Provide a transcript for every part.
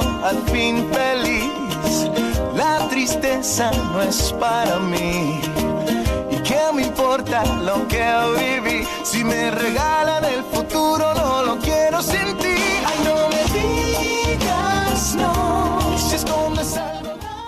al fin feliz. La tristeza no es para mí. ¿Y qué me importa lo que viví? Si me regalan el futuro, no lo quiero sin ti. Ay, no me digas no. Si escondes algo.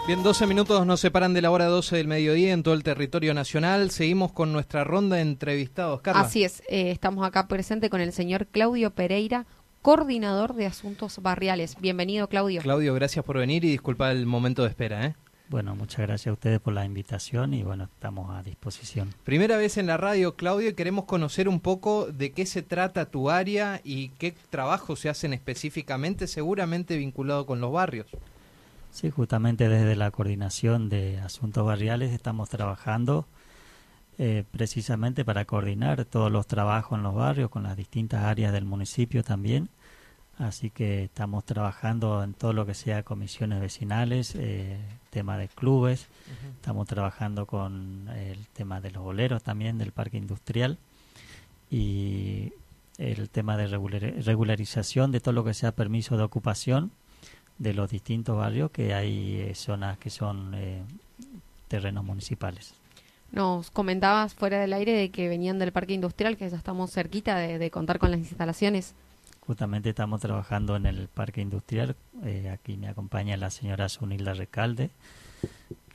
Bien, 12 minutos nos separan de la hora 12 del mediodía en todo el territorio nacional. Seguimos con nuestra ronda de entrevistados. Carla. Así es, eh, estamos acá presente con el señor Claudio Pereira, coordinador de asuntos barriales. Bienvenido, Claudio. Claudio, gracias por venir y disculpa el momento de espera. ¿eh? Bueno, muchas gracias a ustedes por la invitación y bueno, estamos a disposición. Primera vez en la radio, Claudio, y queremos conocer un poco de qué se trata tu área y qué trabajos se hacen específicamente, seguramente vinculado con los barrios. Sí, justamente desde la coordinación de asuntos barriales estamos trabajando eh, precisamente para coordinar todos los trabajos en los barrios con las distintas áreas del municipio también. Así que estamos trabajando en todo lo que sea comisiones vecinales, eh, tema de clubes, estamos trabajando con el tema de los boleros también del parque industrial y el tema de regular- regularización de todo lo que sea permiso de ocupación de los distintos barrios que hay eh, zonas que son eh, terrenos municipales. Nos comentabas fuera del aire de que venían del parque industrial, que ya estamos cerquita de, de contar con las instalaciones. Justamente estamos trabajando en el parque industrial. eh, aquí me acompaña la señora Sunilda Recalde,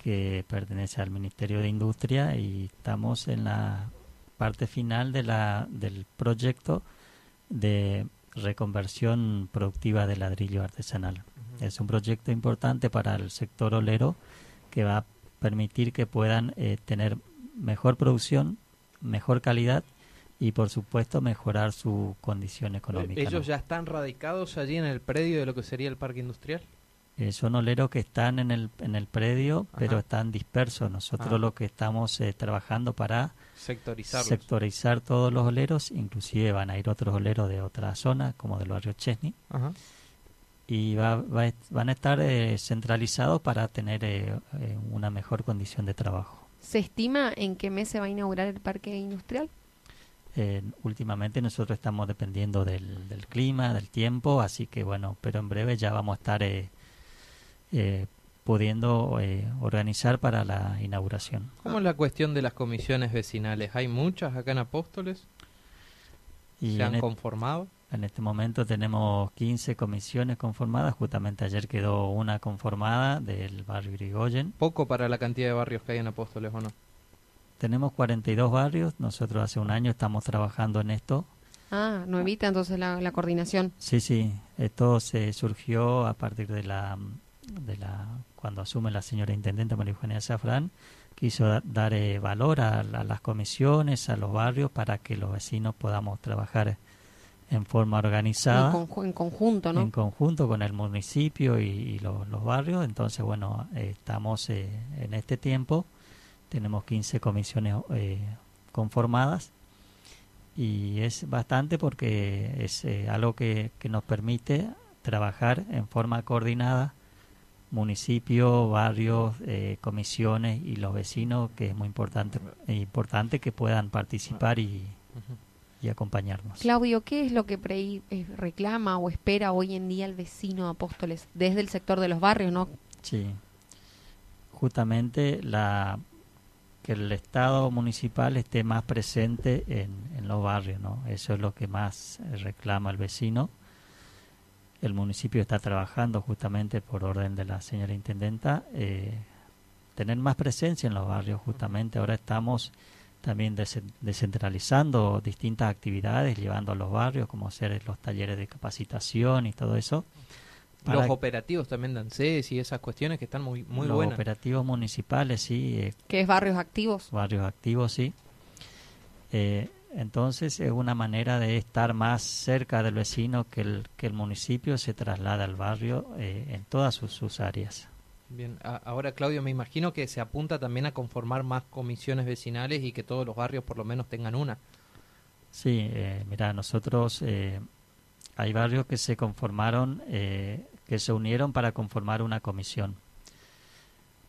que pertenece al Ministerio de Industria y estamos en la parte final de la, del proyecto de reconversión productiva de ladrillo artesanal. Es un proyecto importante para el sector olero que va a permitir que puedan eh, tener mejor producción, mejor calidad y por supuesto mejorar su condición económica. ¿no? ¿Ellos ya están radicados allí en el predio de lo que sería el parque industrial? Eh, son oleros que están en el, en el predio, pero están dispersos. Nosotros Ah. lo que estamos eh, trabajando para sectorizar todos los oleros, inclusive van a ir otros oleros de otra zona, como del barrio Chesney, Ajá. Y va, va van a estar eh, centralizados para tener eh, eh, una mejor condición de trabajo. ¿Se estima en qué mes se va a inaugurar el parque industrial? Eh, últimamente nosotros estamos dependiendo del, del clima, del tiempo, así que bueno, pero en breve ya vamos a estar eh, eh, pudiendo eh, organizar para la inauguración. ¿Cómo es la cuestión de las comisiones vecinales? ¿Hay muchas acá en Apóstoles? Y ¿Se han conformado? En este momento tenemos 15 comisiones conformadas, justamente ayer quedó una conformada del barrio Irigoyen. Poco para la cantidad de barrios que hay en Apóstoles, ¿o no? Tenemos 42 barrios, nosotros hace un año estamos trabajando en esto. Ah, no evita entonces la, la coordinación. Sí, sí, esto se surgió a partir de la, de la cuando asume la señora intendente María Eugenia Zafrán, quiso da- dar eh, valor a, la- las comisiones, a los barrios, para que los vecinos podamos trabajar en forma En, organizada, conju- en conjunto, ¿no? en conjunto con el municipio y, y lo- los barrios. Entonces, bueno, eh, estamos eh, en este tiempo, tenemos 15 comisiones eh, conformadas y es bastante porque es eh, algo que, que nos permite trabajar en forma coordinada municipio, barrios, eh, comisiones y los vecinos, que es muy importante, importante que puedan participar y, y acompañarnos. Claudio, ¿qué es lo que pre- eh, reclama o espera hoy en día el vecino de Apóstoles desde el sector de los barrios, no? Sí, justamente la que el Estado municipal esté más presente en, en los barrios, ¿no? Eso es lo que más eh, reclama el vecino. El municipio está trabajando justamente por orden de la señora intendenta eh, tener más presencia en los barrios. Justamente ahora estamos también descentralizando distintas actividades, llevando a los barrios, como ser los talleres de capacitación y todo eso. Los operativos también dan CES y esas cuestiones que están muy, muy los buenas. operativos municipales, sí, eh, Que es barrios activos. barrios activos, sí. Eh, entonces es una manera de estar más cerca del vecino que el, que el municipio se traslada al barrio eh, en todas sus, sus áreas. Bien, ahora Claudio, me imagino que se apunta también a conformar más comisiones vecinales y que todos los barrios por lo menos tengan una. Sí, eh, mira, nosotros eh, hay barrios que se conformaron, eh, que se unieron para conformar una comisión.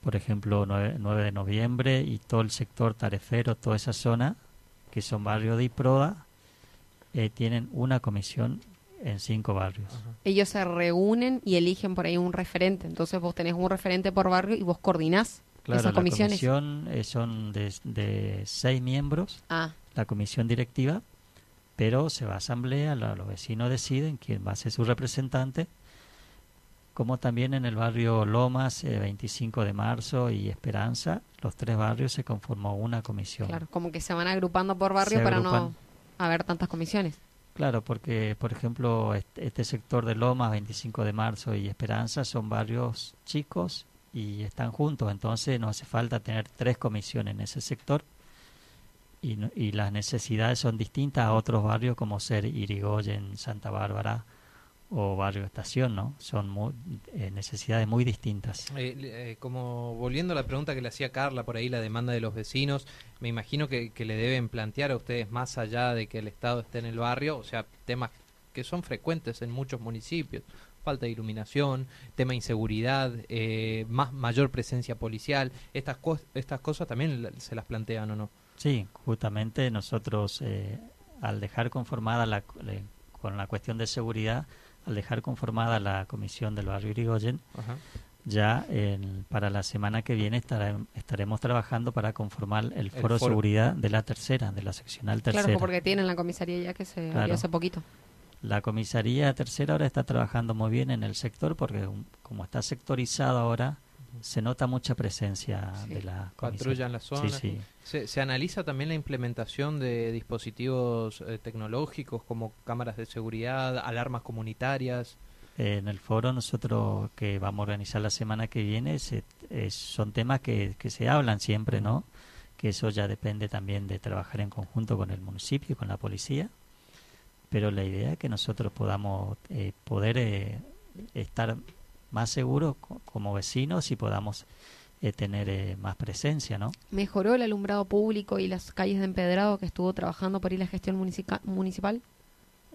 Por ejemplo, 9, 9 de noviembre y todo el sector tarefero, toda esa zona, que son barrios de IPRODA, eh, tienen una comisión en cinco barrios. Ellos se reúnen y eligen por ahí un referente. Entonces vos tenés un referente por barrio y vos coordinás Claro, esas la comisiones. comisión eh, son de, de seis miembros, Ah, la comisión directiva, pero se va a asamblea, la- los vecinos deciden quién va a ser su representante, como también en el barrio Lomas, eh, 25 de marzo y Esperanza, los tres barrios se conformó una comisión. claro, como que se van agrupando por barrio Se para no haber tantas comisiones. Claro, porque por ejemplo este, sector de Lomas, 25 de marzo y Esperanza son barrios chicos y están juntos, entonces no hace falta tener tres comisiones en ese sector. Y, y las necesidades son distintas a otros barrios como ser Irigoyen, Santa Bárbara o Barrio Estación, ¿no? Son mu- eh, necesidades muy distintas. Eh, eh, como volviendo a la pregunta que le hacía Carla por ahí, la demanda de los vecinos, me imagino que, que le deben plantear a ustedes más allá de que el Estado esté en el barrio, o sea, temas que son frecuentes en muchos municipios, falta de iluminación, tema de inseguridad, eh, más mayor presencia policial, estas cos- estas cosas también se las plantean o no. Sí, justamente nosotros eh, al dejar conformada la, le- con la cuestión de seguridad, al dejar conformada la comisión del barrio Irigoyen, Ajá. ya en- para la semana que viene estará- estaremos trabajando para conformar el foro de foro. seguridad de la tercera, de la seccional tercera. Claro, porque tienen la comisaría ya que se Claro. abrió hace poquito. La comisaría tercera ahora está trabajando muy bien en el sector porque como está sectorizado ahora, se nota mucha presencia Sí. de la. Patrulla en la zona. Sí, sí. ¿Se, se analiza también la implementación de dispositivos eh, tecnológicos como cámaras de seguridad, alarmas comunitarias? En el foro nosotros que vamos a organizar la semana que viene se- eh, son temas que, que se hablan siempre, ¿no? Que eso ya depende también de trabajar en conjunto con el municipio y con la policía. Pero la idea es que nosotros podamos eh, poder eh, estar más seguros co- como vecinos y podamos eh, tener eh, más presencia, ¿no? ¿Mejoró el alumbrado público y las calles de empedrado que estuvo trabajando por ahí la gestión municipal?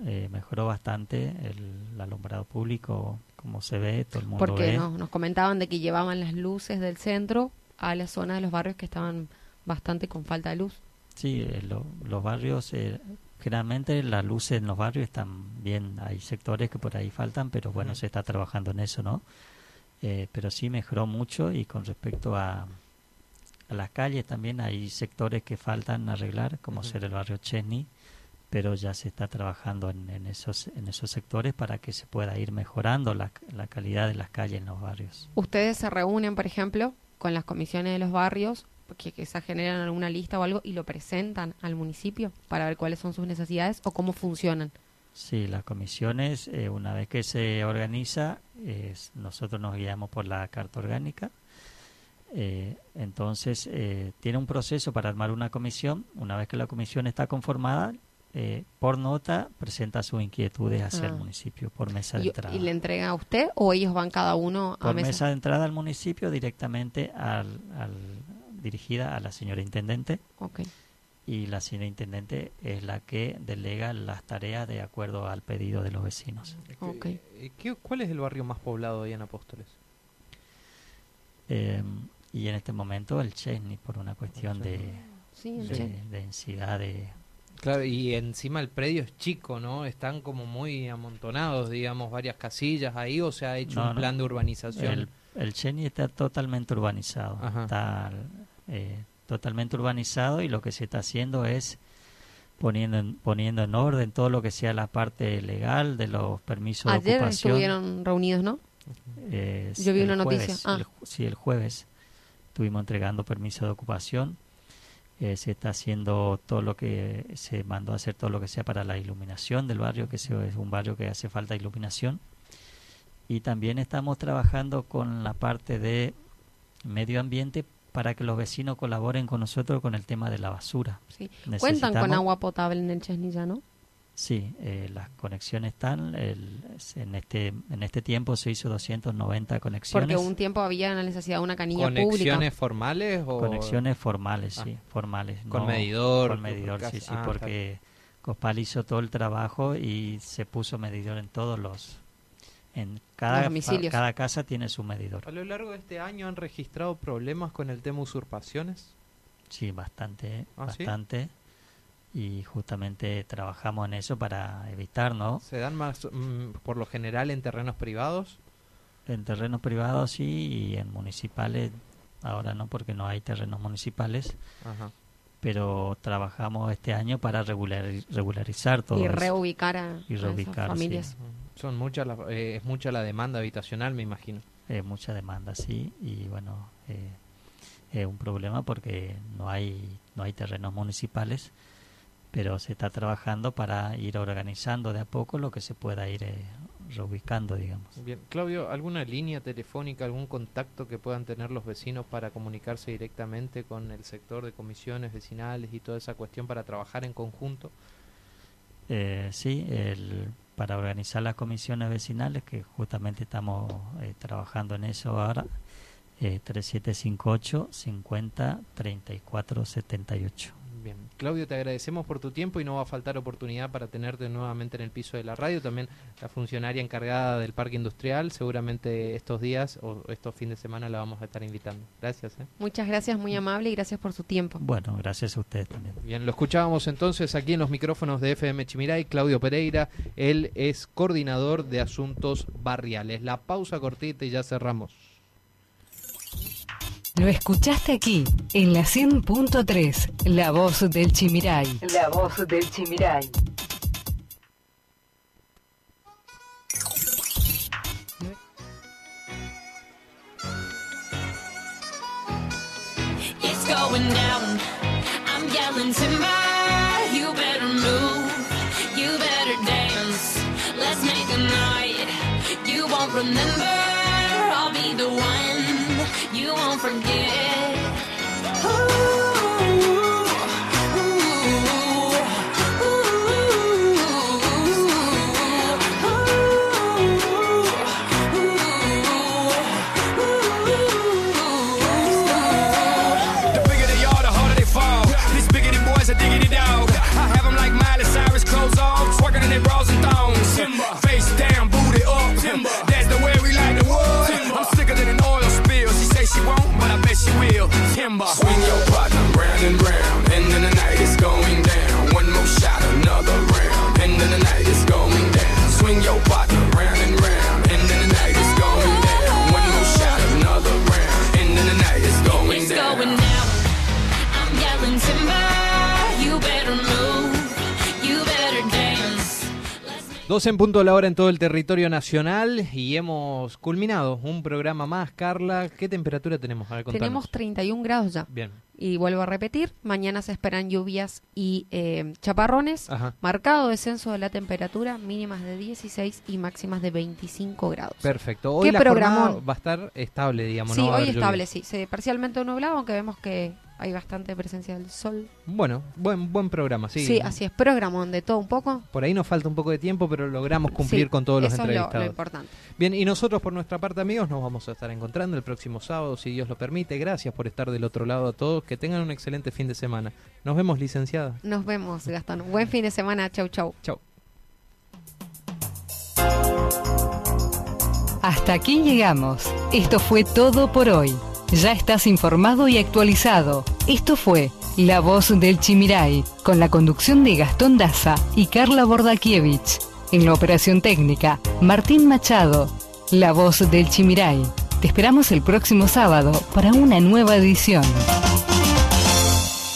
Eh, mejoró bastante el, alumbrado público, como se ve, todo el mundo Porque ve. no, nos comentaban de que llevaban las luces del centro a la zona de los barrios que estaban bastante con falta de luz. Sí, eh, lo- los barrios, generalmente las luces en los barrios están bien, hay sectores que por ahí faltan, pero bueno, se está trabajando en eso, ¿no? Eh, pero sí mejoró mucho y con respecto a, a las calles también hay sectores que faltan arreglar, como ser el barrio Chesney, pero ya se está trabajando en, en esos, en esos sectores para que se pueda ir mejorando la, la calidad de las calles en los barrios. Ustedes se reúnen, por ejemplo, con las comisiones de los barrios, que quizás generan alguna lista o algo y lo presentan al municipio para ver cuáles son sus necesidades o cómo funcionan. Sí, las comisiones, eh, una vez que se organiza, nosotros nos guiamos por la carta orgánica. Eh, entonces, eh, tiene un proceso para armar una comisión. Una vez que la comisión está conformada, eh, por nota presenta sus inquietudes hacia el Ah. municipio por mesa de Y, entrada. y le entrega a usted o ellos van cada uno a por mesa? mesa de entrada al municipio directamente al, al- dirigida a la señora intendente Ok. y la señora intendente es la que delega las tareas de acuerdo al pedido de los vecinos. Ok. Eh, ¿qué- ¿Cuál es el barrio más poblado ahí en Apóstoles? Eh, y en este momento el Chesney por una cuestión de, Sí, densidad de... Claro, y encima el predio es chico, ¿no? Están como muy amontonados, digamos, varias casillas ahí, o se ha hecho No, un no. plan de urbanización. El, el Chesney está totalmente urbanizado, Ajá. está eh, totalmente urbanizado y lo que se está haciendo es poniendo en, poniendo en orden todo lo que sea la parte legal de los permisos de Ayer ocupación. estuvieron reunidos, ¿no? Eh, Yo vi una noticia. jueves, Ah. el sí, el jueves estuvimos entregando permiso de ocupación. Eh, se está haciendo todo lo que se mandó a hacer todo lo que sea para la iluminación del barrio, que se- es un barrio que hace falta iluminación. Y también estamos trabajando con la parte de medio ambiente para que los vecinos colaboren con nosotros con el tema de la basura. Sí. Cuentan con agua potable en el Chesney ya, ¿no? Sí, eh, las conexiones están. el- en este en este tiempo se hizo 290 conexiones. Porque un tiempo había la necesidad de una canilla ¿Conexiones pública. formales o...? Conexiones formales, Ah. sí, formales. Con no- medidor, Con medidor, sí, sí, ah, porque Cospal hizo todo el trabajo y se puso medidor en todos los... En cada, cada casa tiene su medidor. ¿A lo largo de este año han registrado problemas con el tema usurpaciones? Sí, bastante, ¿Ah, sí? bastante. y justamente trabajamos en eso para evitar, ¿no? ¿Se dan más, mm, por lo general, en terrenos privados? En terrenos privados sí y en municipales ahora no porque no hay terrenos municipales. Ajá. Pero trabajamos este año para regular- regularizar todo y reubicar a, Y a esas reubicar, sí. familias. Son muchas eh, es mucha la demanda habitacional, me imagino. Eh, mucha demanda, sí, y bueno, eh, es un problema porque no hay, no hay terrenos municipales, pero se está trabajando para ir organizando de a poco lo que se pueda ir eh, reubicando, digamos. Bien, Claudio, ¿alguna línea telefónica, algún contacto que puedan tener los vecinos para comunicarse directamente con el sector de comisiones vecinales y toda esa cuestión para trabajar en conjunto? Eh, sí, el, para organizar las comisiones vecinales, que justamente estamos eh, trabajando en eso ahora, eh, 3758 50 34 78. Bien, Claudio, te agradecemos por tu tiempo y no va a faltar oportunidad para tenerte nuevamente en el piso de la radio. También la funcionaria encargada del parque industrial, seguramente estos días o estos fines de semana la vamos a estar invitando. Gracias. ¿eh? Muchas gracias, muy amable y gracias por su tiempo. Bueno, gracias a ustedes también. Bien, lo escuchábamos entonces aquí en los micrófonos de FM Chimiray, Claudio Pereira, él es coordinador de asuntos barriales. La pausa cortita y ya cerramos. Lo escuchaste aquí, en la 100.3, La Voz del Chimiray. La Voz del Chimiray. It's going down. I'm yelling timber. You better move. You better dance. Let's make a night. You won't remember. I'll be the one. Boys are diggity dog. I have them like Miley Cyrus, clothes off, twerking in their bras and thongs. Face down, booty up. That's 12 en punto de la hora en todo el territorio nacional y hemos culminado un programa más. Carla, ¿qué temperatura tenemos? A ver. Tenemos 31 grados ya. Bien, Y vuelvo a repetir, mañana se esperan lluvias y eh, chaparrones. ajá. Marcado descenso de la temperatura, mínimas de 16 y máximas de 25 grados. Perfecto. Hoy ¿Qué la va a estar estable, digamos. sí, no hoy estable, lluvia. sí. Se, parcialmente nublado, aunque vemos que hay bastante presencia del sol. Bueno, buen, buen programa, sí. Sí, así es. Programón de todo un poco. Por ahí nos falta un poco de tiempo, pero logramos cumplir Sí, con todos los eso es lo- entrevistados. lo importante. Bien, y nosotros por nuestra parte, amigos, nos vamos a estar encontrando el próximo sábado, si Dios lo permite. Gracias por estar del otro lado a todos. Que tengan un excelente fin de semana. Nos vemos, licenciada. Nos vemos, Gastón. Buen fin de semana. Chau, chau. Chau. Hasta aquí llegamos. Esto fue todo por hoy. Ya estás informado y actualizado. Esto fue La Voz del Chimiray, con la conducción de Gastón Daza y Carla Bordakiewicz. En la operación técnica, Martín Machado. La Voz del Chimiray. Te esperamos el próximo sábado para una nueva edición.